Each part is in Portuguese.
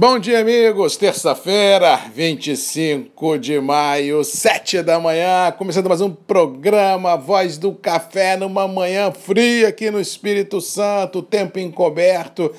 Bom dia, amigos. Terça-feira, 25 de maio, 7 da manhã, começando mais um programa Voz do Café numa manhã fria aqui no Espírito Santo, tempo encoberto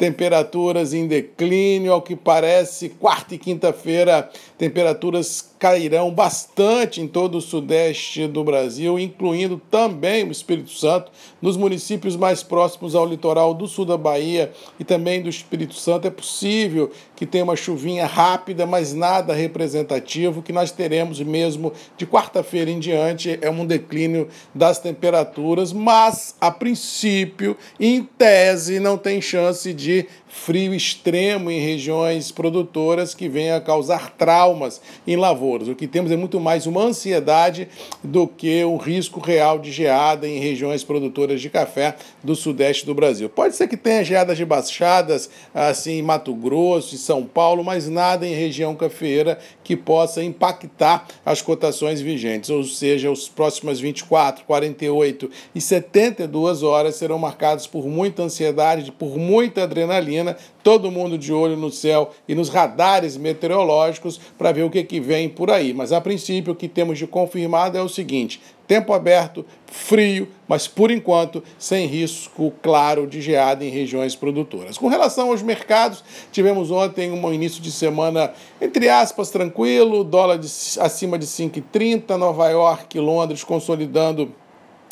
temperaturas em declínio, ao que parece, quarta e quinta-feira, temperaturas cairão bastante em todo o sudeste do Brasil, incluindo também o Espírito Santo, nos municípios mais próximos ao litoral do sul da Bahia e também do Espírito Santo. É possível que tenha uma chuvinha rápida, mas nada representativo, que nós teremos mesmo de quarta-feira em diante é um declínio das temperaturas, mas a princípio, em tese, não tem chance de de frio extremo em regiões produtoras que venha a causar traumas em lavouras. O que temos é muito mais uma ansiedade do que um risco real de geada em regiões produtoras de café do sudeste do Brasil. Pode ser que tenha geadas de baixadas assim em Mato Grosso, em São Paulo, mas nada em região cafeeira que possa impactar as cotações vigentes, ou seja, os próximas 24, 48 e 72 horas serão marcados por muita ansiedade, por muita adrenalina adrenalina, todo mundo de olho no céu e nos radares meteorológicos para ver o que, que vem por aí. Mas a princípio o que temos de confirmado é o seguinte: tempo aberto, frio, mas por enquanto sem risco claro de geada em regiões produtoras. Com relação aos mercados, tivemos ontem um início de semana, entre aspas, tranquilo, dólar de, acima de 5,30, Nova York e Londres consolidando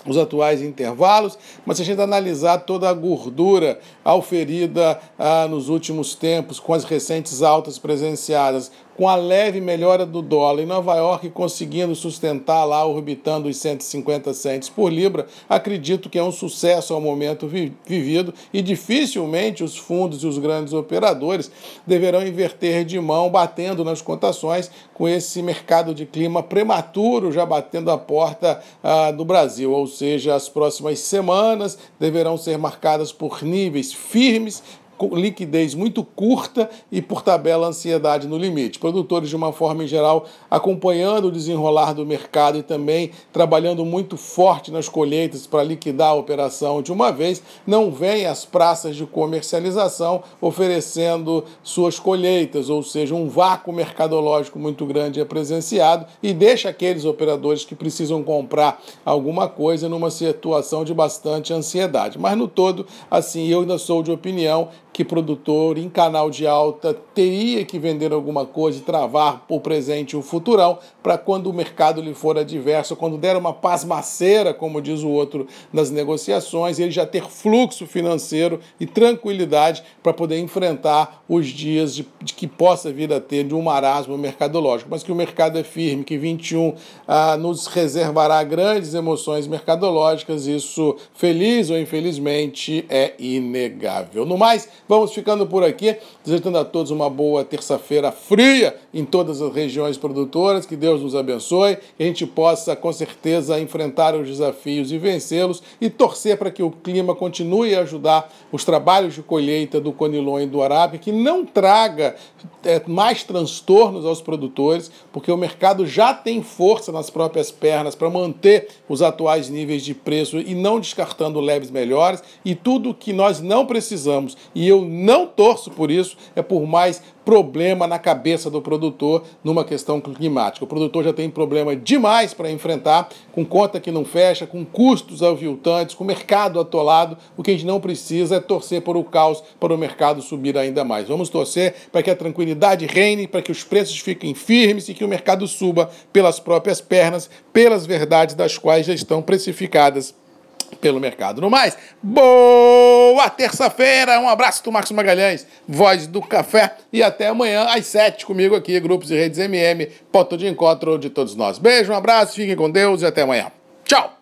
os atuais intervalos, mas se a gente analisar toda a gordura auferida ah, nos últimos tempos, com as recentes altas presenciadas, com a leve melhora do dólar em Nova York conseguindo sustentar lá, orbitando os 150 centes por libra, acredito que é um sucesso ao momento vi vivido e dificilmente os fundos e os grandes operadores deverão inverter de mão, batendo nas cotações com esse mercado de clima prematuro já batendo a porta ah, do Brasil, ou seja, as próximas semanas deverão ser marcadas por níveis firmes liquidez muito curta e, por tabela, ansiedade no limite. Produtores, de uma forma em geral, acompanhando o desenrolar do mercado e também trabalhando muito forte nas colheitas para liquidar a operação de uma vez, não vêm às praças de comercialização oferecendo suas colheitas, ou seja, um vácuo mercadológico muito grande é presenciado e deixa aqueles operadores que precisam comprar alguma coisa numa situação de bastante ansiedade. Mas no todo, assim, eu ainda sou de opinião que produtor em canal de alta teria que vender alguma coisa e travar o presente e o futurão para quando o mercado lhe for adverso, quando der uma pasmaceira, como diz o outro nas negociações, ele já ter fluxo financeiro e tranquilidade para poder enfrentar os dias de, de, que possa vir a ter de um marasmo mercadológico. Mas que o mercado é firme, que 21 ah, nos reservará grandes emoções mercadológicas, isso, feliz ou infelizmente, é inegável. No mais, Vamos ficando por aqui, desejando a todos uma boa terça-feira fria em todas as regiões produtoras. Que Deus nos abençoe, que a gente possa com certeza enfrentar os desafios e vencê-los e torcer para que o clima continue a ajudar os trabalhos de colheita do Conilon e do Arábia, que não traga é, mais transtornos aos produtores, porque o mercado já tem força nas próprias pernas para manter os atuais níveis de preço e não descartando leves melhores e tudo que nós não precisamos. E eu eu não torço por isso, é por mais problema na cabeça do produtor numa questão climática. O produtor já tem problema demais para enfrentar, com conta que não fecha, com custos aviltantes, com mercado atolado. O que a gente não precisa é torcer por o caos para o mercado subir ainda mais. Vamos torcer para que a tranquilidade reine, para que os preços fiquem firmes e que o mercado suba pelas próprias pernas, pelas verdades das quais já estão precificadas pelo mercado. No mais, boa terça-feira, um abraço do Marcos Magalhães, voz do café, e até amanhã às sete comigo aqui, Grupos e Redes MM, ponto de encontro de todos nós. Beijo, um abraço, fiquem com Deus e até amanhã. Tchau!